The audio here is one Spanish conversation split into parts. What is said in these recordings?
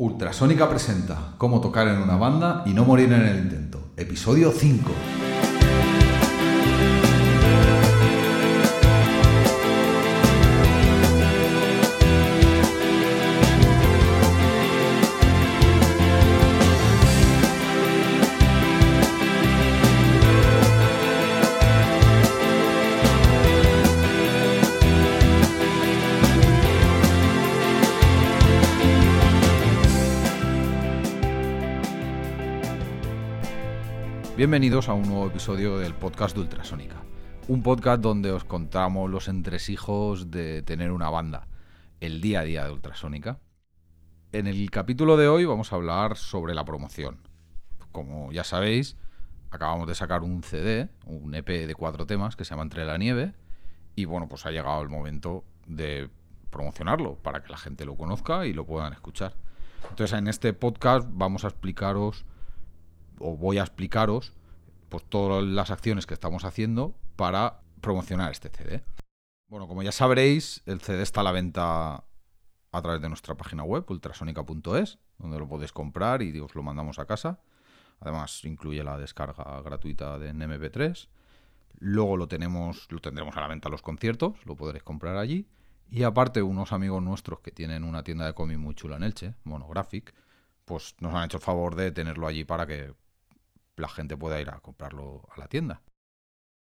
Ultrasónica presenta Cómo tocar en una banda y no morir en el intento. Episodio 5. Bienvenidos a un nuevo episodio del podcast de Ultrasónica. Un podcast donde os contamos los entresijos de tener una banda, el día a día de Ultrasónica. En el capítulo de hoy vamos a hablar sobre la promoción. Como ya sabéis, acabamos de sacar un CD, un EP de cuatro temas que se llama Entre la Nieve. Y bueno, pues ha llegado el momento de promocionarlo para que la gente lo conozca y lo puedan escuchar. Entonces en este podcast vamos a explicaros o voy a explicaros pues todas las acciones que estamos haciendo para promocionar este CD. Bueno, como ya sabréis, el CD está a la venta a través de nuestra página web, ultrasonica.es, donde lo podéis comprar y os lo mandamos a casa. Además, incluye la descarga gratuita de MP3. Luego lo tenemos, lo tendremos a la venta a los conciertos, lo podréis comprar allí. Y aparte, unos amigos nuestros que tienen una tienda de cómic muy chula en Elche, Monographic, pues nos han hecho el favor de tenerlo allí para que la gente pueda ir a comprarlo a la tienda.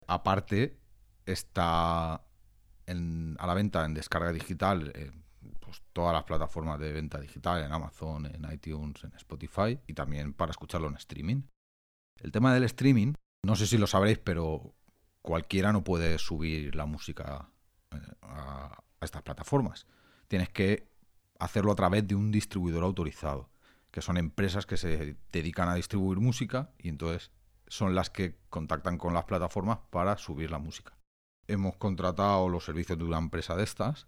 Aparte, está a la venta en descarga digital en pues, todas las plataformas de venta digital, en Amazon, en iTunes, en Spotify y también para escucharlo en streaming. El tema del streaming, no sé si lo sabréis, pero cualquiera no puede subir la música eh, a estas plataformas. Tienes que hacerlo a través de un distribuidor autorizado que son empresas que se dedican a distribuir música y entonces son las que contactan con las plataformas para subir la música. Hemos contratado los servicios de una empresa de estas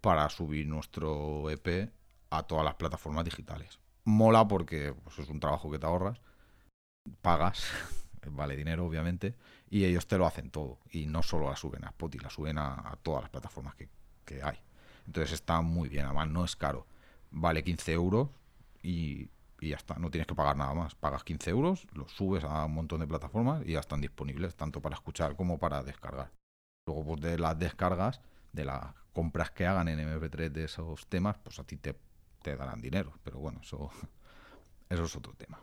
para subir nuestro EP a todas las plataformas digitales. Mola porque pues, es un trabajo que te ahorras, pagas, vale dinero obviamente, y ellos te lo hacen todo. Y no solo la suben a Spotify, la suben a, todas las plataformas que, que hay. Entonces está muy bien, además no es caro. Vale 15 euros y, ya está, no tienes que pagar nada más. Pagas 15 euros, los subes a un montón de plataformas y ya están disponibles, tanto para escuchar como para descargar. Luego, pues de las descargas, de las compras que hagan en MP3 de esos temas, pues a ti te, te darán dinero. Pero bueno, eso, eso es otro tema.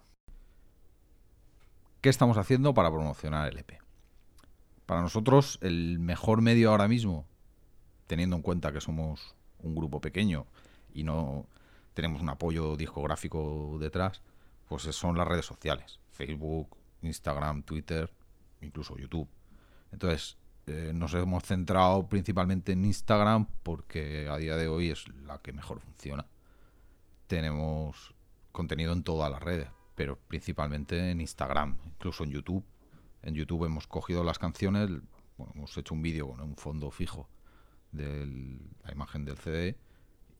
¿Qué estamos haciendo para promocionar el EP? Para nosotros, el mejor medio ahora mismo, teniendo en cuenta que somos un grupo pequeño y no tenemos un apoyo discográfico detrás, pues son las redes sociales, Facebook, Instagram, Twitter, incluso YouTube. Entonces, eh, nos hemos centrado principalmente en Instagram porque a día de hoy es la que mejor funciona. Tenemos contenido en todas las redes, pero principalmente en Instagram, incluso en YouTube. En YouTube hemos cogido las canciones, hemos hecho un vídeo con un fondo fijo de la imagen del CD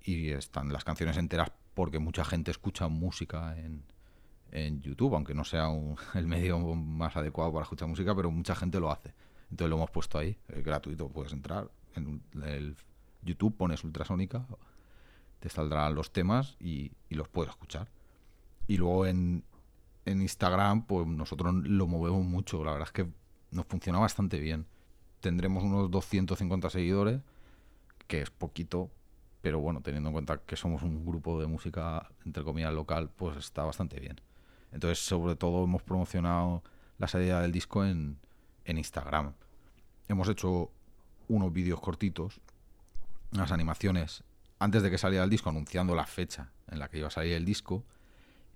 y están las canciones enteras porque mucha gente escucha música en, en YouTube, aunque no sea el medio más adecuado para escuchar música, pero mucha gente lo hace. Entonces lo hemos puesto ahí, es gratuito, puedes entrar en YouTube, pones ultrasónica, te saldrán los temas y, los puedes escuchar. Y luego en, en Instagram, pues nosotros lo movemos mucho, la verdad es que nos funciona bastante bien. Tendremos unos 250 seguidores, que es poquito pero bueno, teniendo en cuenta que somos un grupo de música, entre comillas, local, pues está bastante bien. Entonces, sobre todo, hemos promocionado la salida del disco en, en Instagram. Hemos hecho unos vídeos cortitos, unas animaciones, antes de que saliera el disco, anunciando la fecha en la que iba a salir el disco.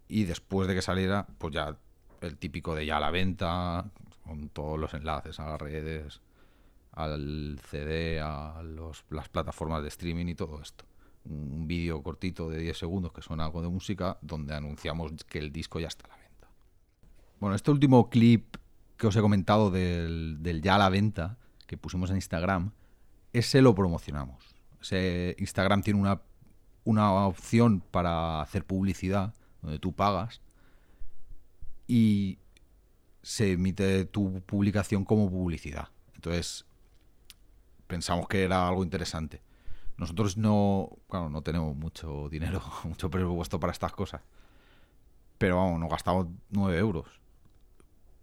Y después de que saliera, pues ya el típico de ya a la venta, con todos los enlaces a las redes, al CD, a las plataformas de streaming y todo esto. Un vídeo cortito de 10 segundos que suena algo de música donde anunciamos que el disco ya está a la venta. Bueno, este último clip que os he comentado del, ya a la venta que pusimos en Instagram, ese lo promocionamos. Ese Instagram tiene una, una opción para hacer publicidad donde tú pagas y se emite tu publicación como publicidad. Entonces, pensamos que era algo interesante. Nosotros no, claro, no tenemos mucho dinero, mucho presupuesto para estas cosas. Pero vamos, nos gastamos 9 euros.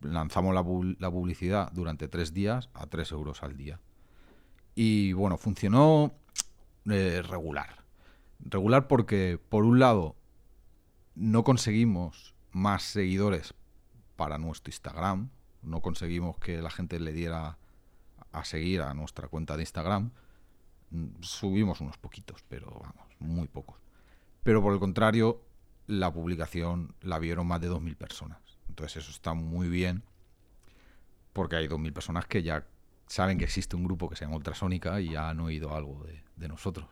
Lanzamos la, la publicidad durante 3 días a 3 euros al día. Y bueno, funcionó eh, regular. Regular porque, por un lado, no conseguimos más seguidores para nuestro Instagram. No conseguimos que la gente le diera a seguir a nuestra cuenta de Instagram. Subimos unos poquitos, pero vamos, muy pocos. Pero por el contrario, la publicación la vieron más de 2.000 personas. Entonces eso está muy bien porque hay 2.000 personas que ya saben que existe un grupo que se llama Ultrasónica y ya han oído algo de, nosotros.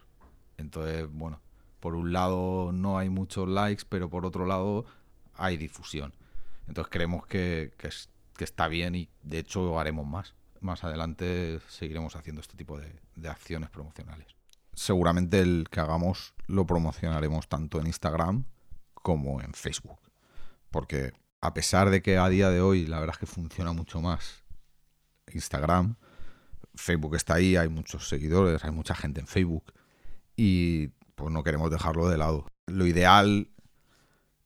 Entonces, bueno, por un lado no hay muchos likes, pero por otro lado hay difusión. Entonces creemos que, está bien y de hecho haremos más. Más adelante seguiremos haciendo este tipo de, acciones promocionales. Seguramente el que hagamos lo promocionaremos tanto en Instagram como en Facebook. Porque a pesar de que a día de hoy la verdad es que funciona mucho más Instagram, Facebook está ahí, hay muchos seguidores, hay mucha gente en Facebook y pues no queremos dejarlo de lado. Lo ideal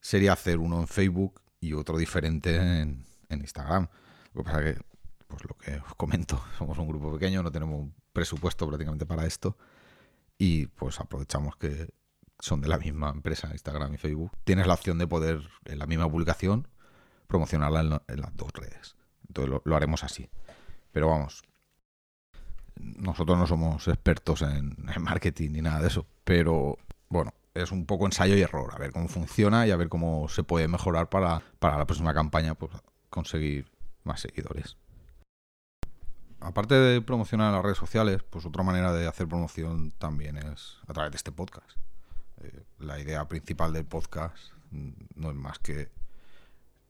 sería hacer uno en Facebook y otro diferente en, Instagram. Lo que pasa que, pues lo que os comento, somos un grupo pequeño, no tenemos un presupuesto prácticamente para esto y pues aprovechamos que son de la misma empresa, Instagram y Facebook. Tienes la opción de poder en la misma publicación promocionarla en, las dos redes. Entonces lo haremos así. Pero vamos, nosotros no somos expertos en, marketing ni nada de eso, pero bueno, es un poco ensayo y error, a ver cómo funciona y a ver cómo se puede mejorar para, para la próxima campaña, pues conseguir más seguidores. Aparte de promocionar en las redes sociales, pues otra manera de hacer promoción también es a través de este podcast. Eh, la idea principal del podcast no es más que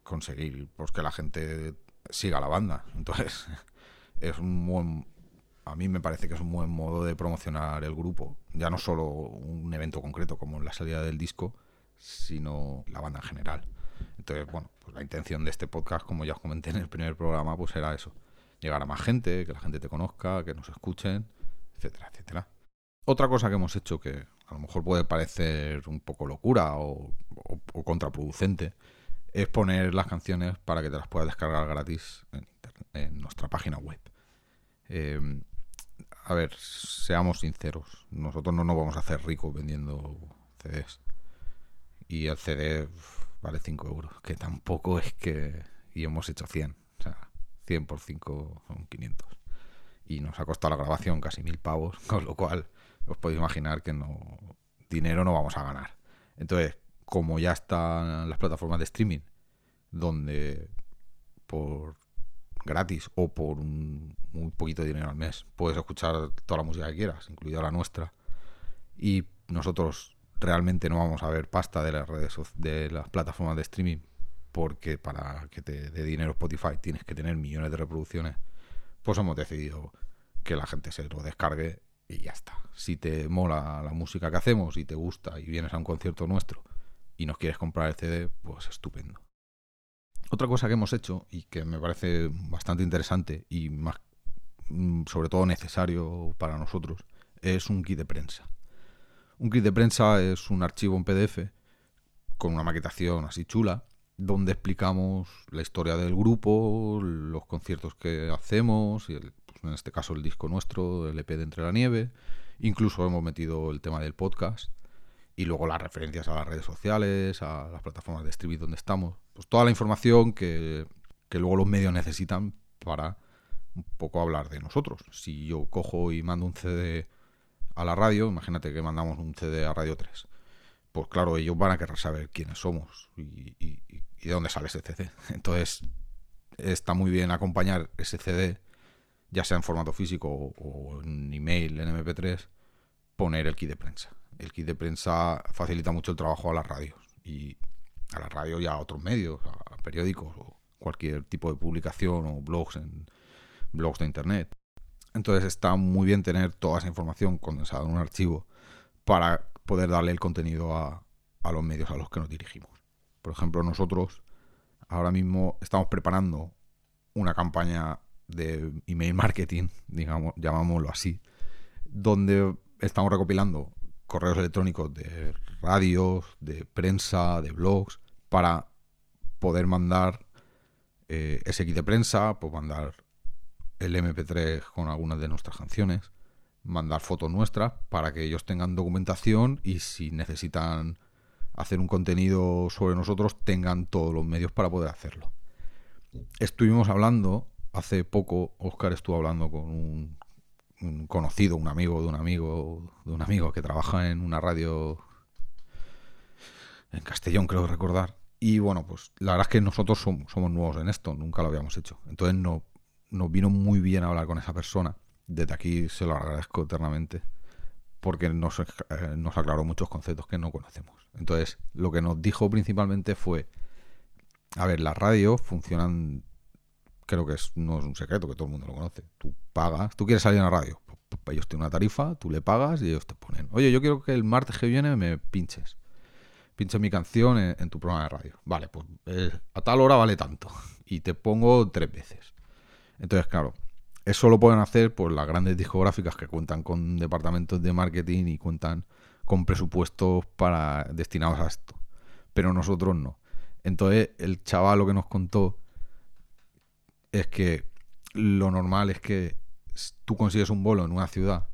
conseguir pues, que la gente siga la banda. Entonces, es un buen a mí me parece que es un buen modo de promocionar el grupo. Ya no solo un evento concreto como la salida del disco, sino la banda en general. Entonces, bueno, pues la intención de este podcast, como ya os comenté en el primer programa, pues era eso. Llegar a más gente, que la gente te conozca, que nos escuchen, etcétera, etcétera. Otra cosa que hemos hecho que a lo mejor puede parecer un poco locura o, contraproducente es poner las canciones para que te las puedas descargar gratis en, en nuestra página web. Eh, a ver, seamos sinceros, nosotros no nos vamos a hacer ricos vendiendo CDs. Y el CD vale 5 euros, que tampoco es que... Y hemos hecho 100, o sea, 100 por 5 son 500. Y nos ha costado la grabación casi mil pavos, con lo cual os podéis imaginar que no dinero no vamos a ganar. Entonces, como ya están las plataformas de streaming, donde por gratis o por un muy poquito de dinero al mes. Puedes escuchar toda la música que quieras, incluida la nuestra. Y nosotros realmente no vamos a ver pasta de las redes de las plataformas de streaming porque para que te dé dinero Spotify tienes que tener millones de reproducciones. Pues hemos decidido que la gente se lo descargue y ya está. Si te mola la música que hacemos y te gusta y vienes a un concierto nuestro y nos quieres comprar el CD, pues estupendo. Otra cosa que hemos hecho y que me parece bastante interesante y más mm, sobre todo necesario para nosotros es un kit de prensa. Un kit de prensa es un archivo en PDF con una maquetación así chula donde explicamos la historia del grupo, los conciertos que hacemos, y pues en este caso el disco nuestro, el EP de Entre la Nieve. Incluso hemos metido el tema del podcast y luego las referencias a las redes sociales, a las plataformas de streaming donde estamos. Pues toda la información que, luego los medios necesitan para un poco hablar de nosotros. Si yo cojo y mando un CD a la radio, imagínate que mandamos un CD a Radio 3, pues claro, ellos van a querer saber quiénes somos y, de dónde sale ese CD. Entonces, está muy bien acompañar ese CD, ya sea en formato físico o en email, en MP3, poner el kit de prensa el kit de prensa facilita mucho el trabajo a las radios y a las radios y a otros medios, a periódicos o cualquier tipo de publicación o blogs en blogs de internet. Entonces está muy bien tener toda esa información condensada en un archivo para poder darle el contenido a, a los medios a los que nos dirigimos. Por ejemplo, nosotros ahora mismo estamos preparando una campaña de email marketing, digamos, llamámoslo así, donde estamos recopilando correos electrónicos de radios, de prensa, de blogs, para poder mandar eh, ese kit de prensa, pues mandar el MP3 con algunas de nuestras canciones, mandar fotos nuestras para que ellos tengan documentación y si necesitan hacer un contenido sobre nosotros tengan todos los medios para poder hacerlo. Estuvimos hablando hace poco, Oscar estuvo hablando con un, un conocido, un amigo de un amigo, de un amigo que trabaja en una radio en Castellón, creo recordar. Y bueno, pues la verdad es que nosotros somos, nuevos en esto, nunca lo habíamos hecho. Entonces no, nos vino muy bien hablar con esa persona. Desde aquí se lo agradezco eternamente porque nos, eh, nos aclaró muchos conceptos que no conocemos. Entonces, lo que nos dijo principalmente fue, a ver, las radios funcionan, creo que no es un secreto, que todo el mundo lo conoce. Tú pagas, tú quieres salir en la radio, pues, pues, ellos tienen una tarifa, tú le pagas y ellos te ponen, oye, yo quiero que el martes que viene me pinches. Pinches mi canción en, tu programa de radio. Vale, pues eh, a tal hora vale tanto. Y te pongo tres veces. Entonces, claro, eso lo pueden hacer pues las grandes discográficas que cuentan con departamentos de marketing y cuentan con presupuestos para destinados a esto. Pero nosotros no. Entonces, el chaval lo que nos contó es que lo normal es que tú consigues un bolo en una ciudad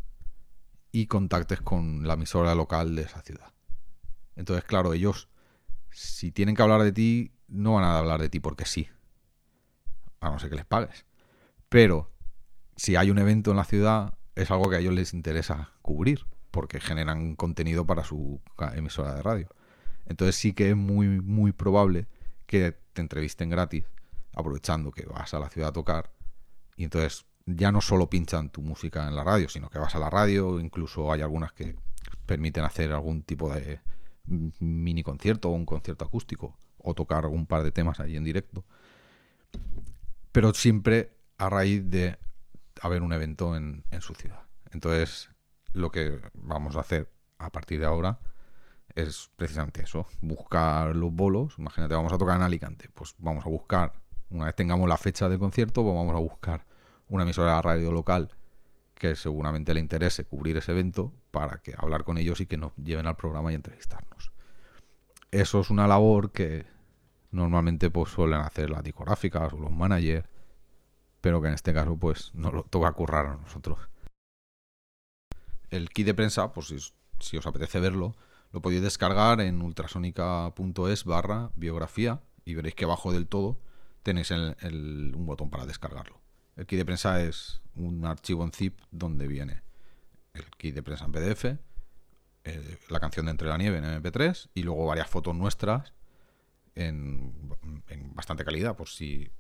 y contactes con la emisora local de esa ciudad. Entonces, claro, ellos, si tienen que hablar de ti, no van a hablar de ti porque sí. A no ser que les pagues. Pero si hay un evento en la ciudad, es algo que a ellos les interesa cubrir, porque generan contenido para su emisora de radio. Entonces sí que es muy, muy probable que te entrevisten gratis, aprovechando que vas a la ciudad a tocar, y entonces ya no solo pinchan tu música en la radio, sino que vas a la radio, incluso hay algunas que permiten hacer algún tipo de mini concierto o un concierto acústico, o tocar algún par de temas ahí en directo. Pero siempre a raíz de haber un evento en, su ciudad. Entonces, lo que vamos a hacer a partir de ahora es precisamente eso, buscar los bolos. Imagínate, vamos a tocar en Alicante, pues vamos a buscar, una vez tengamos la fecha del concierto, pues vamos a buscar una emisora de radio local que seguramente le interese cubrir ese evento para que hablar con ellos y que nos lleven al programa y entrevistarnos. Eso es una labor que normalmente pues suelen hacer las discográficas o los managers pero que en este caso pues nos lo toca currar a nosotros. El kit de prensa, pues si, os apetece verlo, lo podéis descargar en ultrasonica.es barra biografía y veréis que abajo del todo tenéis un botón para descargarlo. El kit de prensa es un archivo en zip donde viene el kit de prensa en PDF, eh, la canción de Entre la Nieve en MP3 y luego varias fotos nuestras en, en bastante calidad, por si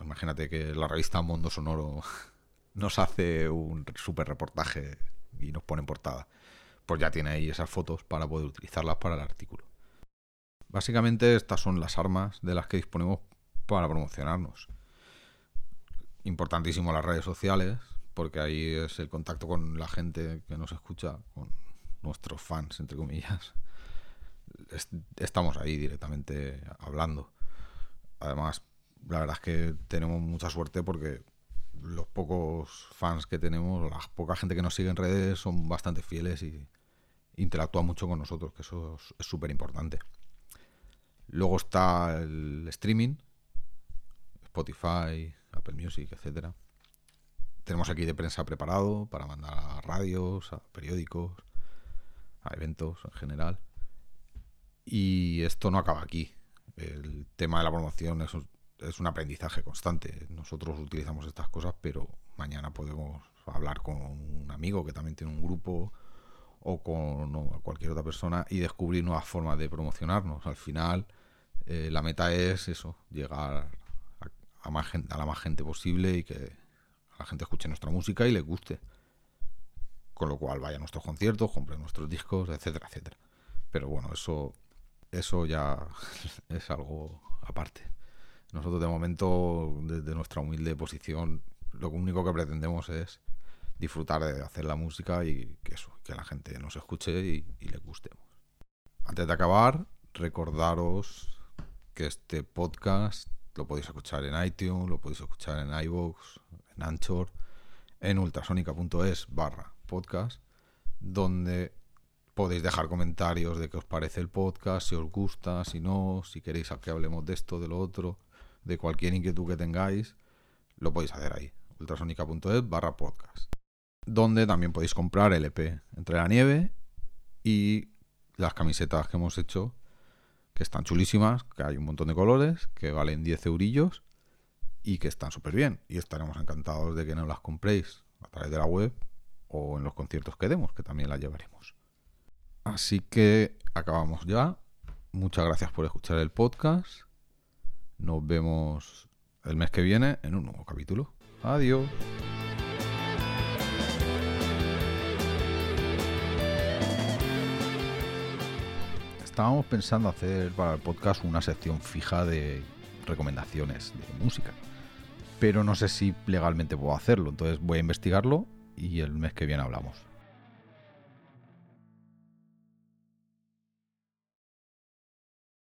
Imagínate que la revista Mundo Sonoro nos hace un super reportaje y nos pone en portada. Pues ya tiene ahí esas fotos para poder utilizarlas para el artículo. Básicamente estas son las armas de las que disponemos para promocionarnos. Importantísimo las redes sociales, porque ahí es el contacto con la gente que nos escucha, con nuestros fans, entre comillas. Estamos ahí directamente hablando. Además, la verdad es que tenemos mucha suerte porque los pocos fans que tenemos, la poca gente que nos sigue en redes son bastante fieles y interactúan mucho con nosotros, que eso es súper importante. Luego está el streaming, Spotify, Apple Music, etcétera. Tenemos aquí de prensa preparado para mandar a radios, a periódicos, a eventos en general. Y esto no acaba aquí. El tema de la promoción es es un aprendizaje constante. Nosotros utilizamos estas cosas, pero mañana podemos hablar con un amigo que también tiene un grupo o con cualquier otra persona y descubrir nuevas formas de promocionarnos. Al final, eh, la meta es eso, llegar a, más gente, a la más gente posible y que la gente escuche nuestra música y le guste. Con lo cual vaya a nuestros conciertos, compre nuestros discos, etcétera, etcétera. Pero bueno, eso, eso ya es algo aparte. Nosotros de momento, desde nuestra humilde posición, lo único que pretendemos es disfrutar de hacer la música y que eso, que la gente nos escuche y, le gustemos. Antes de acabar, recordaros que este podcast lo podéis escuchar en iTunes, lo podéis escuchar en iVoox, en Anchor, en ultrasonica.es barra podcast donde podéis dejar comentarios de qué os parece el podcast, si os gusta, si no, si queréis que hablemos de esto, de lo otro, de cualquier inquietud que tengáis, lo podéis hacer ahí, ultrasonica.es barra podcast, donde también podéis comprar el EP Entre la Nieve y las camisetas que hemos hecho, que están chulísimas, que hay un montón de colores, que valen 10 eurillos y que están súper bien. Y estaremos encantados de que nos las compréis a través de la web o en los conciertos que demos, que también las llevaremos. Así que acabamos ya. Muchas gracias por escuchar el podcast. Nos vemos el mes que viene en un nuevo capítulo. Adiós. Estábamos pensando hacer para el podcast una sección fija de recomendaciones de música. Pero no sé si legalmente puedo hacerlo. Entonces voy a investigarlo y el mes que viene hablamos.